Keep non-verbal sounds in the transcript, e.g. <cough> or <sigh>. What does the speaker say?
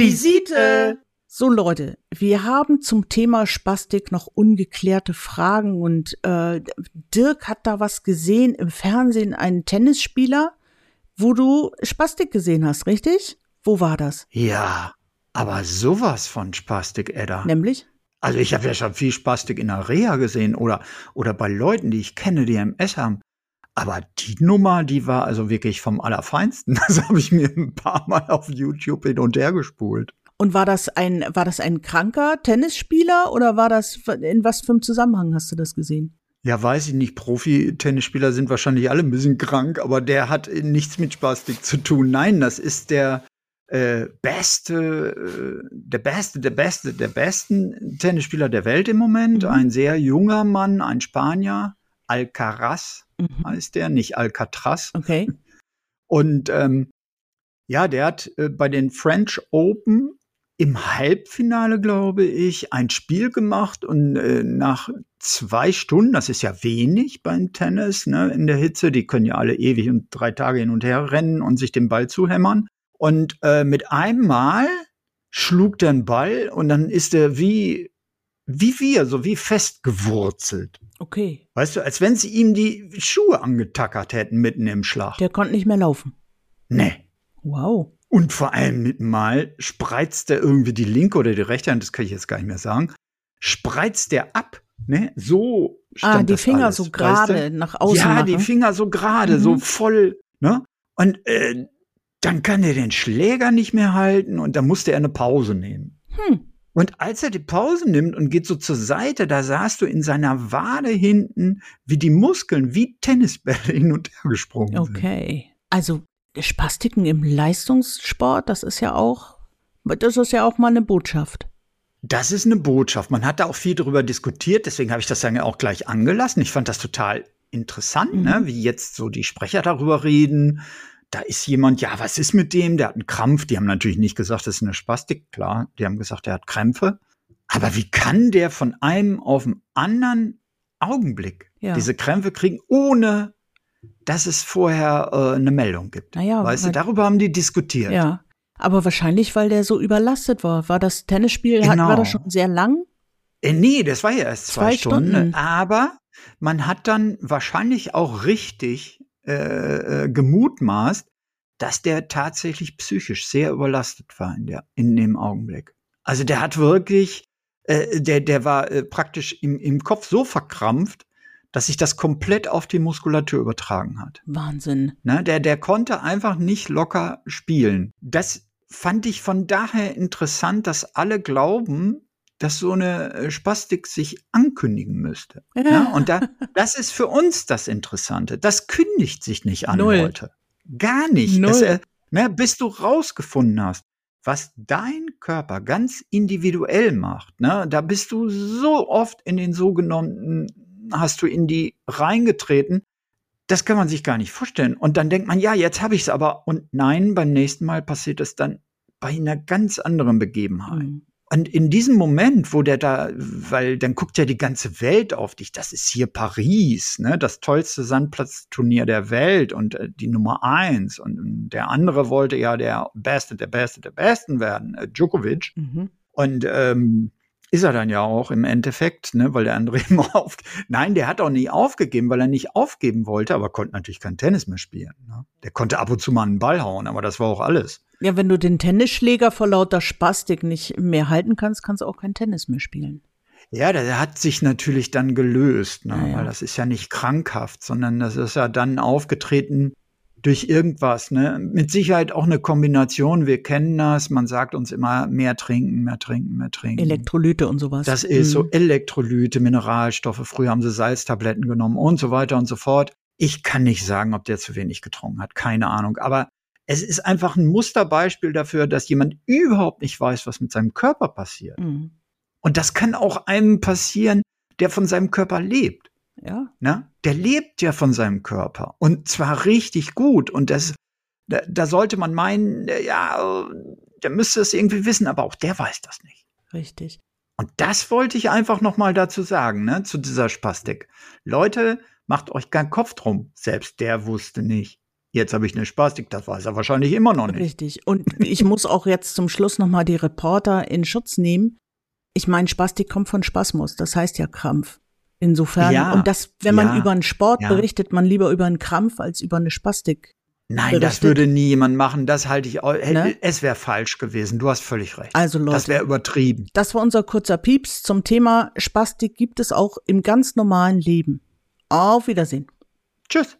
Visite! So Leute, wir haben zum Thema Spastik noch ungeklärte Fragen und äh, Dirk hat da was gesehen im Fernsehen, einen Tennisspieler, wo du Spastik gesehen hast, richtig? Wo war das? Ja, aber sowas von Spastik, Edda. Nämlich? Also ich habe ja schon viel Spastik in der Reha gesehen oder, oder bei Leuten, die ich kenne, die MS haben. Aber die Nummer, die war also wirklich vom Allerfeinsten. <laughs> Das habe ich mir ein paar Mal auf YouTube hin und her gespult. Und war das ein, war das ein kranker Tennisspieler oder war das, in was für einem Zusammenhang hast du das gesehen? Ja, weiß ich nicht. Profi-Tennisspieler sind wahrscheinlich alle ein bisschen krank, aber der hat nichts mit Spastik zu tun. Nein, das ist der, äh, beste, äh, der beste, der beste, der besten Tennisspieler der Welt im Moment. Mhm. Ein sehr junger Mann, ein Spanier, Alcaraz mhm. heißt der, nicht Alcatraz. Okay. <laughs> Und ähm, ja, der hat äh, bei den French Open im Halbfinale, glaube ich, ein Spiel gemacht und äh, nach zwei Stunden, das ist ja wenig beim Tennis, ne, in der Hitze, die können ja alle ewig und drei Tage hin und her rennen und sich den Ball zuhämmern. Und äh, mit einem Mal schlug der einen Ball und dann ist er wie, wie wir, so wie festgewurzelt. Okay. Weißt du, als wenn sie ihm die Schuhe angetackert hätten mitten im Schlag. Der konnte nicht mehr laufen. Nee. Wow. Und vor allem mit Mal spreizt er irgendwie die linke oder die rechte Hand, das kann ich jetzt gar nicht mehr sagen, spreizt der ab, ne? So stand Ah, die Finger alles, so gerade nach außen. Ja, machen. die Finger so gerade, mhm. so voll, ne? Und äh, dann kann er den Schläger nicht mehr halten und dann musste er eine Pause nehmen. Hm. Und als er die Pause nimmt und geht so zur Seite, da sahst du in seiner Wade hinten, wie die Muskeln wie Tennisbälle <laughs> hin und her gesprungen okay. sind. Okay. Also Spastiken im Leistungssport, das ist ja auch, das ist ja auch mal eine Botschaft. Das ist eine Botschaft. Man hat da auch viel darüber diskutiert, deswegen habe ich das dann auch gleich angelassen. Ich fand das total interessant, ne, mhm. ne, wie jetzt so die Sprecher darüber reden, da ist jemand, ja, was ist mit dem? Der hat einen Krampf. Die haben natürlich nicht gesagt, das ist eine Spastik, klar. Die haben gesagt, der hat Krämpfe. Aber wie kann der von einem auf den anderen Augenblick ja. diese Krämpfe kriegen, ohne dass es vorher äh, eine Meldung gibt? Naja, weißt du, darüber haben die diskutiert. Ja. Aber wahrscheinlich, weil der so überlastet war. War das Tennisspiel, genau. hat, war das schon sehr lang? Äh, nee, das war ja erst zwei, zwei Stunden. Stunden. Aber man hat dann wahrscheinlich auch richtig äh, äh, gemutmaßt, dass der tatsächlich psychisch sehr überlastet war in, der, in dem Augenblick. Also der hat wirklich, äh, der, der war äh, praktisch im, im Kopf so verkrampft, dass sich das komplett auf die Muskulatur übertragen hat. Wahnsinn. Ne, der, der konnte einfach nicht locker spielen. Das fand ich von daher interessant, dass alle glauben, dass so eine äh, Spastik sich ankündigen müsste. Ja. Ne? Und da, das ist für uns das Interessante. Das kündigt sich nicht an, Null. Leute. Gar nicht. Null. Das, äh, ne, bis du rausgefunden hast, was dein Körper ganz individuell macht. Ne, da bist du so oft in den sogenannten, hast du in die reingetreten. Das kann man sich gar nicht vorstellen. Und dann denkt man, ja, jetzt habe ich es aber. Und nein, beim nächsten Mal passiert es dann bei einer ganz anderen Begebenheit. Mhm. Und in diesem Moment, wo der da, weil dann guckt ja die ganze Welt auf dich, das ist hier Paris, ne, das tollste Sandplatzturnier der Welt und äh, die Nummer eins. Und der andere wollte ja der Beste, der Beste, der Besten werden, äh, Djokovic. Mhm. Und ähm, ist er dann ja auch im Endeffekt, ne, weil der andere <laughs> immer auf. Nein, der hat auch nie aufgegeben, weil er nicht aufgeben wollte, aber konnte natürlich kein Tennis mehr spielen. Ne? Der konnte ab und zu mal einen Ball hauen, aber das war auch alles. Ja, wenn du den Tennisschläger vor lauter Spastik nicht mehr halten kannst, kannst du auch kein Tennis mehr spielen. Ja, der hat sich natürlich dann gelöst, ne? Ja, ja. weil das ist ja nicht krankhaft, sondern das ist ja dann aufgetreten durch irgendwas, ne? Mit Sicherheit auch eine Kombination. Wir kennen das. Man sagt uns immer mehr trinken, mehr trinken, mehr trinken. Elektrolyte und sowas. Das ist mhm. so Elektrolyte, Mineralstoffe. Früher haben sie Salztabletten genommen und so weiter und so fort. Ich kann nicht sagen, ob der zu wenig getrunken hat. Keine Ahnung. Aber es ist einfach ein Musterbeispiel dafür, dass jemand überhaupt nicht weiß, was mit seinem Körper passiert. Mhm. Und das kann auch einem passieren, der von seinem Körper lebt. Ja. Na, der lebt ja von seinem Körper und zwar richtig gut. Und das, da, da sollte man meinen, ja, der müsste es irgendwie wissen, aber auch der weiß das nicht. Richtig. Und das wollte ich einfach noch mal dazu sagen, ne, zu dieser Spastik. Leute, macht euch keinen Kopf drum. Selbst der wusste nicht, Jetzt habe ich eine Spastik, das weiß er wahrscheinlich immer noch nicht. Richtig. Und ich muss auch jetzt zum Schluss nochmal die Reporter in Schutz nehmen. Ich meine, Spastik kommt von Spasmus, das heißt ja Krampf. Insofern, ja, und das, wenn man ja, über einen Sport ja. berichtet, man lieber über einen Krampf als über eine Spastik. Nein, berichtet. das würde nie jemand machen. Das halte ich. Ne? Es wäre falsch gewesen. Du hast völlig recht. Also Leute, das wäre übertrieben. Das war unser kurzer Pieps zum Thema Spastik. Gibt es auch im ganz normalen Leben. Auf Wiedersehen. Tschüss.